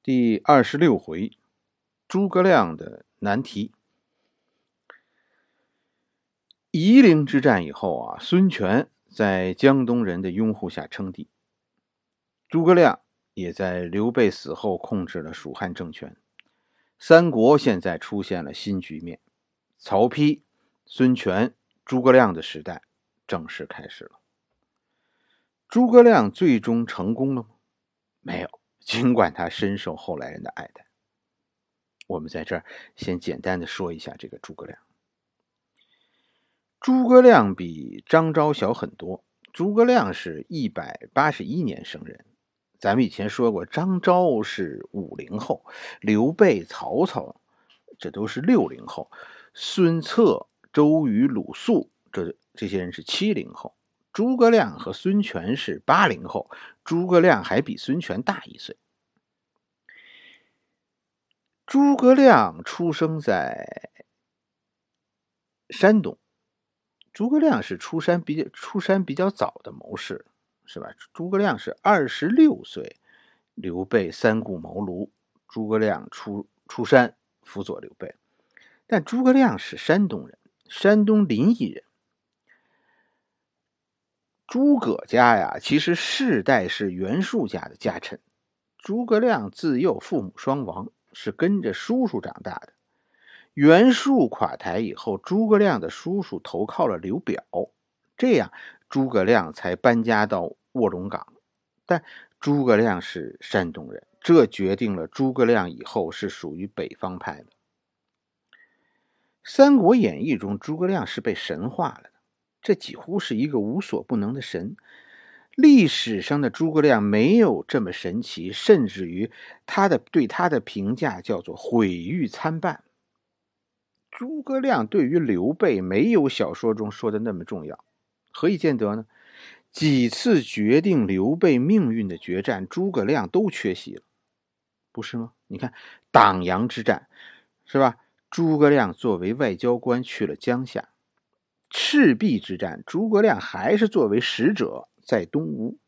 第二十六回，诸葛亮的难题。夷陵之战以后啊，孙权在江东人的拥护下称帝，诸葛亮也在刘备死后控制了蜀汉政权。三国现在出现了新局面，曹丕、孙权、诸葛亮的时代正式开始了。诸葛亮最终成功了吗？没有。尽管他深受后来人的爱戴，我们在这儿先简单的说一下这个诸葛亮。诸葛亮比张昭小很多，诸葛亮是一百八十一年生人。咱们以前说过，张昭是五零后，刘备、曹操这都是六零后，孙策、周瑜、鲁肃这这些人是七零后。诸葛亮和孙权是八零后，诸葛亮还比孙权大一岁。诸葛亮出生在山东，诸葛亮是出山比较出山比较早的谋士，是吧？诸葛亮是二十六岁，刘备三顾茅庐，诸葛亮出出山辅佐刘备，但诸葛亮是山东人，山东临沂人。诸葛家呀，其实世代是袁术家的家臣。诸葛亮自幼父母双亡，是跟着叔叔长大的。袁术垮台以后，诸葛亮的叔叔投靠了刘表，这样诸葛亮才搬家到卧龙岗。但诸葛亮是山东人，这决定了诸葛亮以后是属于北方派的。《三国演义》中，诸葛亮是被神化了的。这几乎是一个无所不能的神。历史上的诸葛亮没有这么神奇，甚至于他的对他的评价叫做毁誉参半。诸葛亮对于刘备没有小说中说的那么重要，何以见得呢？几次决定刘备命运的决战，诸葛亮都缺席了，不是吗？你看党阳之战，是吧？诸葛亮作为外交官去了江夏。赤壁之战，诸葛亮还是作为使者在东吴；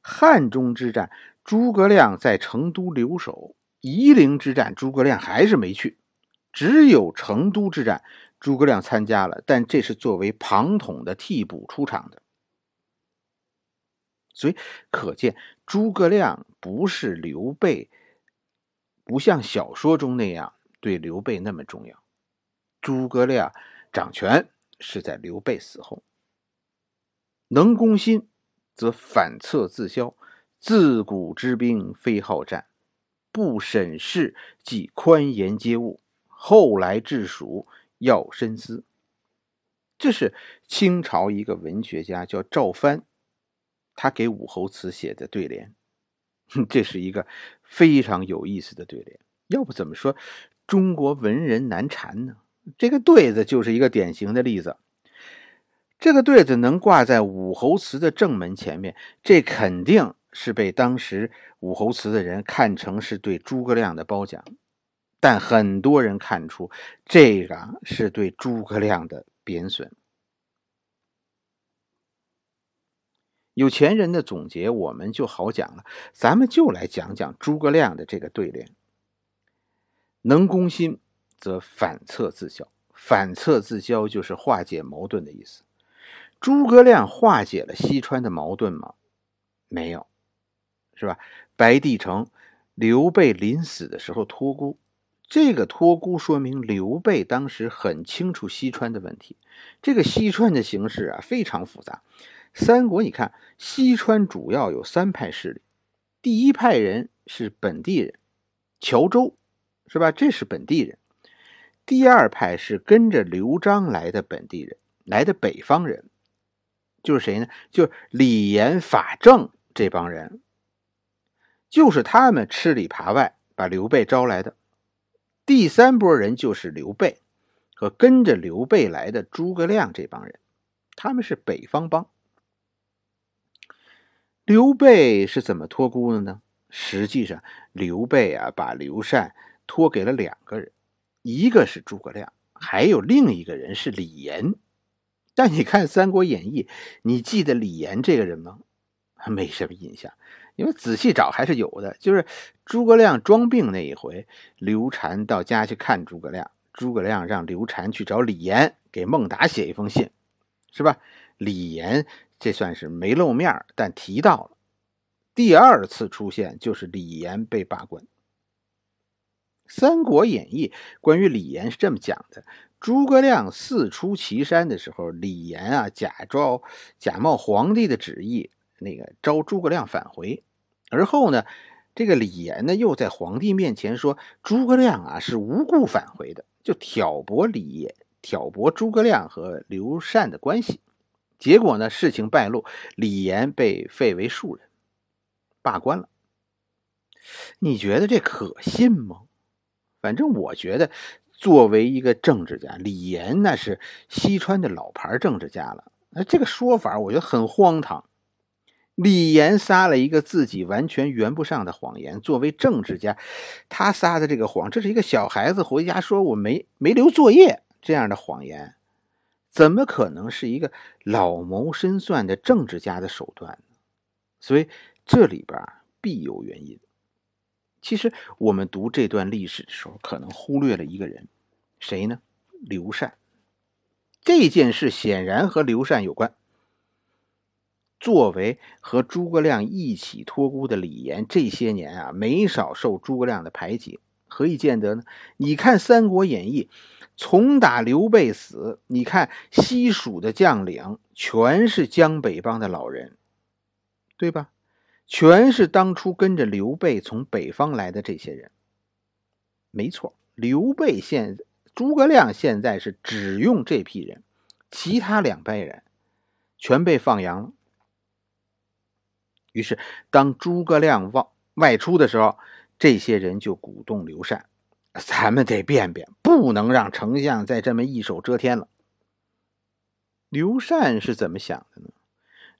汉中之战，诸葛亮在成都留守；夷陵之战，诸葛亮还是没去。只有成都之战，诸葛亮参加了，但这是作为庞统的替补出场的。所以可见，诸葛亮不是刘备，不像小说中那样对刘备那么重要。诸葛亮掌权。是在刘备死后，能攻心，则反侧自消。自古之兵非好战，不审事即宽严皆物。后来治蜀要深思。这是清朝一个文学家叫赵藩，他给武侯祠写的对联。这是一个非常有意思的对联。要不怎么说中国文人难缠呢？这个对子就是一个典型的例子。这个对子能挂在武侯祠的正门前面，这肯定是被当时武侯祠的人看成是对诸葛亮的褒奖。但很多人看出这个是对诸葛亮的贬损。有钱人的总结我们就好讲了，咱们就来讲讲诸葛亮的这个对联：能攻心。则反侧自消，反侧自消就是化解矛盾的意思。诸葛亮化解了西川的矛盾吗？没有，是吧？白帝城，刘备临死的时候托孤，这个托孤说明刘备当时很清楚西川的问题。这个西川的形势啊非常复杂。三国你看，西川主要有三派势力，第一派人是本地人，谯周，是吧？这是本地人。第二派是跟着刘璋来的本地人，来的北方人，就是谁呢？就是李严、法正这帮人，就是他们吃里扒外把刘备招来的。第三波人就是刘备和跟着刘备来的诸葛亮这帮人，他们是北方帮。刘备是怎么托孤的呢？实际上，刘备啊，把刘禅托给了两个人。一个是诸葛亮，还有另一个人是李严。但你看《三国演义》，你记得李严这个人吗？没什么印象。因为仔细找还是有的。就是诸葛亮装病那一回，刘禅到家去看诸葛亮，诸葛亮让刘禅去找李严给孟达写一封信，是吧？李严这算是没露面，但提到了。第二次出现就是李严被罢官。《三国演义》关于李严是这么讲的：诸葛亮四出祁山的时候，李严啊假装假冒皇帝的旨意，那个招诸葛亮返回。而后呢，这个李严呢又在皇帝面前说诸葛亮啊是无故返回的，就挑拨李严，挑拨诸葛亮和刘禅的关系。结果呢，事情败露，李严被废为庶人。罢官了，你觉得这可信吗？反正我觉得，作为一个政治家，李岩那是西川的老牌政治家了。那这个说法，我觉得很荒唐。李岩撒了一个自己完全圆不上的谎言。作为政治家，他撒的这个谎，这是一个小孩子回家说我没没留作业这样的谎言，怎么可能是一个老谋深算的政治家的手段呢？所以。这里边必有原因。其实我们读这段历史的时候，可能忽略了一个人，谁呢？刘禅。这件事显然和刘禅有关。作为和诸葛亮一起托孤的李严，这些年啊，没少受诸葛亮的排挤。何以见得呢？你看《三国演义》，从打刘备死，你看西蜀的将领全是江北帮的老人，对吧？全是当初跟着刘备从北方来的这些人。没错，刘备现诸葛亮现在是只用这批人，其他两辈人全被放羊了。于是，当诸葛亮外外出的时候，这些人就鼓动刘禅：“咱们得变变，不能让丞相再这么一手遮天了。”刘禅是怎么想的呢？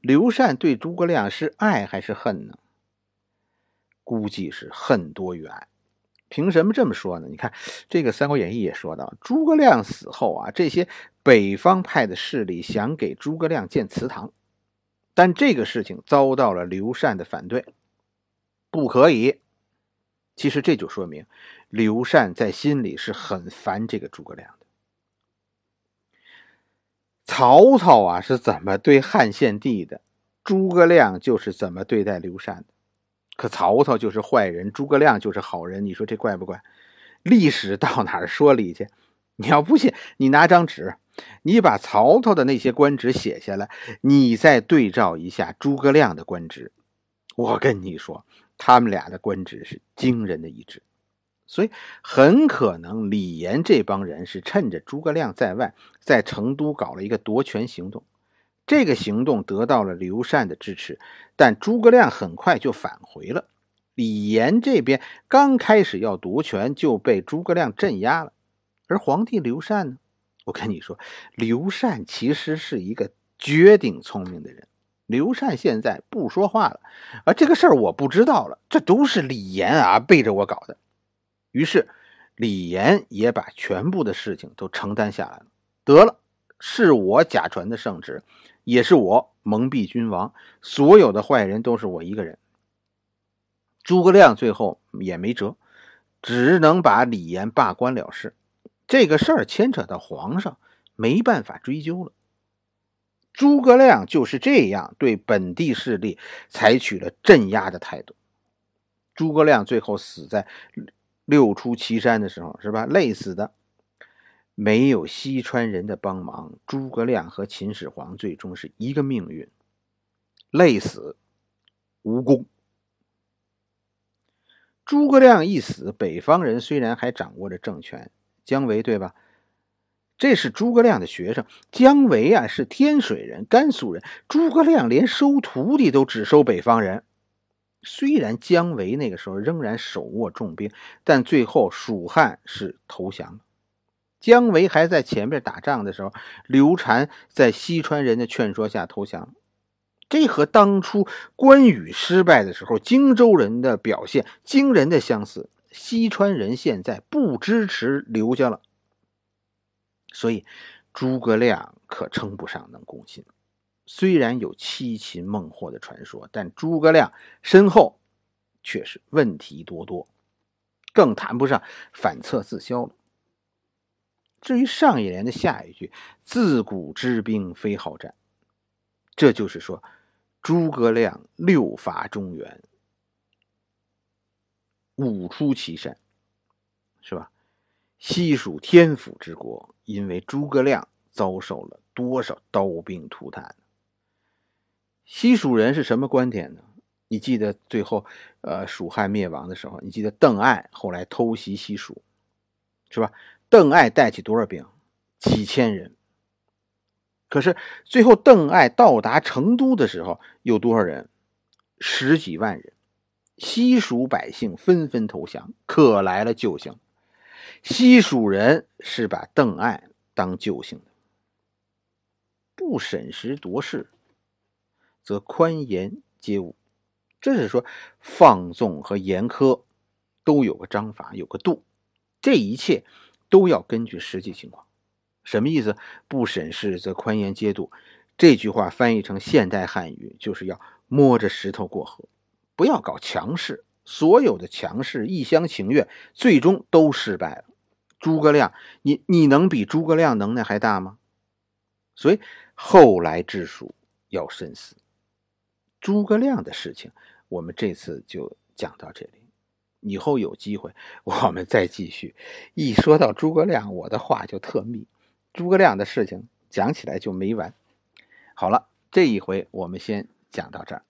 刘禅对诸葛亮是爱还是恨呢？估计是恨多于爱。凭什么这么说呢？你看，这个《三国演义》也说到，诸葛亮死后啊，这些北方派的势力想给诸葛亮建祠堂，但这个事情遭到了刘禅的反对，不可以。其实这就说明，刘禅在心里是很烦这个诸葛亮。曹操啊是怎么对汉献帝的？诸葛亮就是怎么对待刘禅的？可曹操就是坏人，诸葛亮就是好人，你说这怪不怪？历史到哪儿说理去？你要不信，你拿张纸，你把曹操的那些官职写下来，你再对照一下诸葛亮的官职，我跟你说，他们俩的官职是惊人的一致。所以很可能李严这帮人是趁着诸葛亮在外，在成都搞了一个夺权行动。这个行动得到了刘禅的支持，但诸葛亮很快就返回了。李严这边刚开始要夺权，就被诸葛亮镇压了。而皇帝刘禅呢？我跟你说，刘禅其实是一个绝顶聪明的人。刘禅现在不说话了，啊，这个事儿我不知道了，这都是李严啊背着我搞的。于是，李严也把全部的事情都承担下来了。得了，是我假传的圣旨，也是我蒙蔽君王，所有的坏人都是我一个人。诸葛亮最后也没辙，只能把李严罢官了事。这个事儿牵扯到皇上，没办法追究了。诸葛亮就是这样对本地势力采取了镇压的态度。诸葛亮最后死在。六出祁山的时候，是吧？累死的，没有西川人的帮忙，诸葛亮和秦始皇最终是一个命运，累死，无功。诸葛亮一死，北方人虽然还掌握着政权，姜维对吧？这是诸葛亮的学生，姜维啊是天水人，甘肃人，诸葛亮连收徒弟都只收北方人。虽然姜维那个时候仍然手握重兵，但最后蜀汉是投降了。姜维还在前面打仗的时候，刘禅在西川人的劝说下投降。这和当初关羽失败的时候荆州人的表现惊人的相似。西川人现在不支持刘家了，所以诸葛亮可称不上能攻心。虽然有七擒孟获的传说，但诸葛亮身后却是问题多多，更谈不上反侧自消了。至于上一联的下一句“自古知兵非好战”，这就是说诸葛亮六伐中原，五出祁山，是吧？西蜀天府之国，因为诸葛亮遭受了多少刀兵涂炭？西蜀人是什么观点呢？你记得最后，呃，蜀汉灭亡的时候，你记得邓艾后来偷袭西蜀，是吧？邓艾带起多少兵？几千人。可是最后邓艾到达成都的时候，有多少人？十几万人。西蜀百姓纷纷投降，可来了救星。西蜀人是把邓艾当救星的，不审时度势，则宽严皆无。这是说放纵和严苛都有个章法，有个度。这一切都要根据实际情况。什么意思？不审视则宽严皆度。这句话翻译成现代汉语，就是要摸着石头过河，不要搞强势。所有的强势、一厢情愿，最终都失败了。诸葛亮，你你能比诸葛亮能耐还大吗？所以后来治蜀要深思。诸葛亮的事情，我们这次就讲到这里。以后有机会我们再继续。一说到诸葛亮，我的话就特密。诸葛亮的事情讲起来就没完。好了，这一回我们先讲到这儿。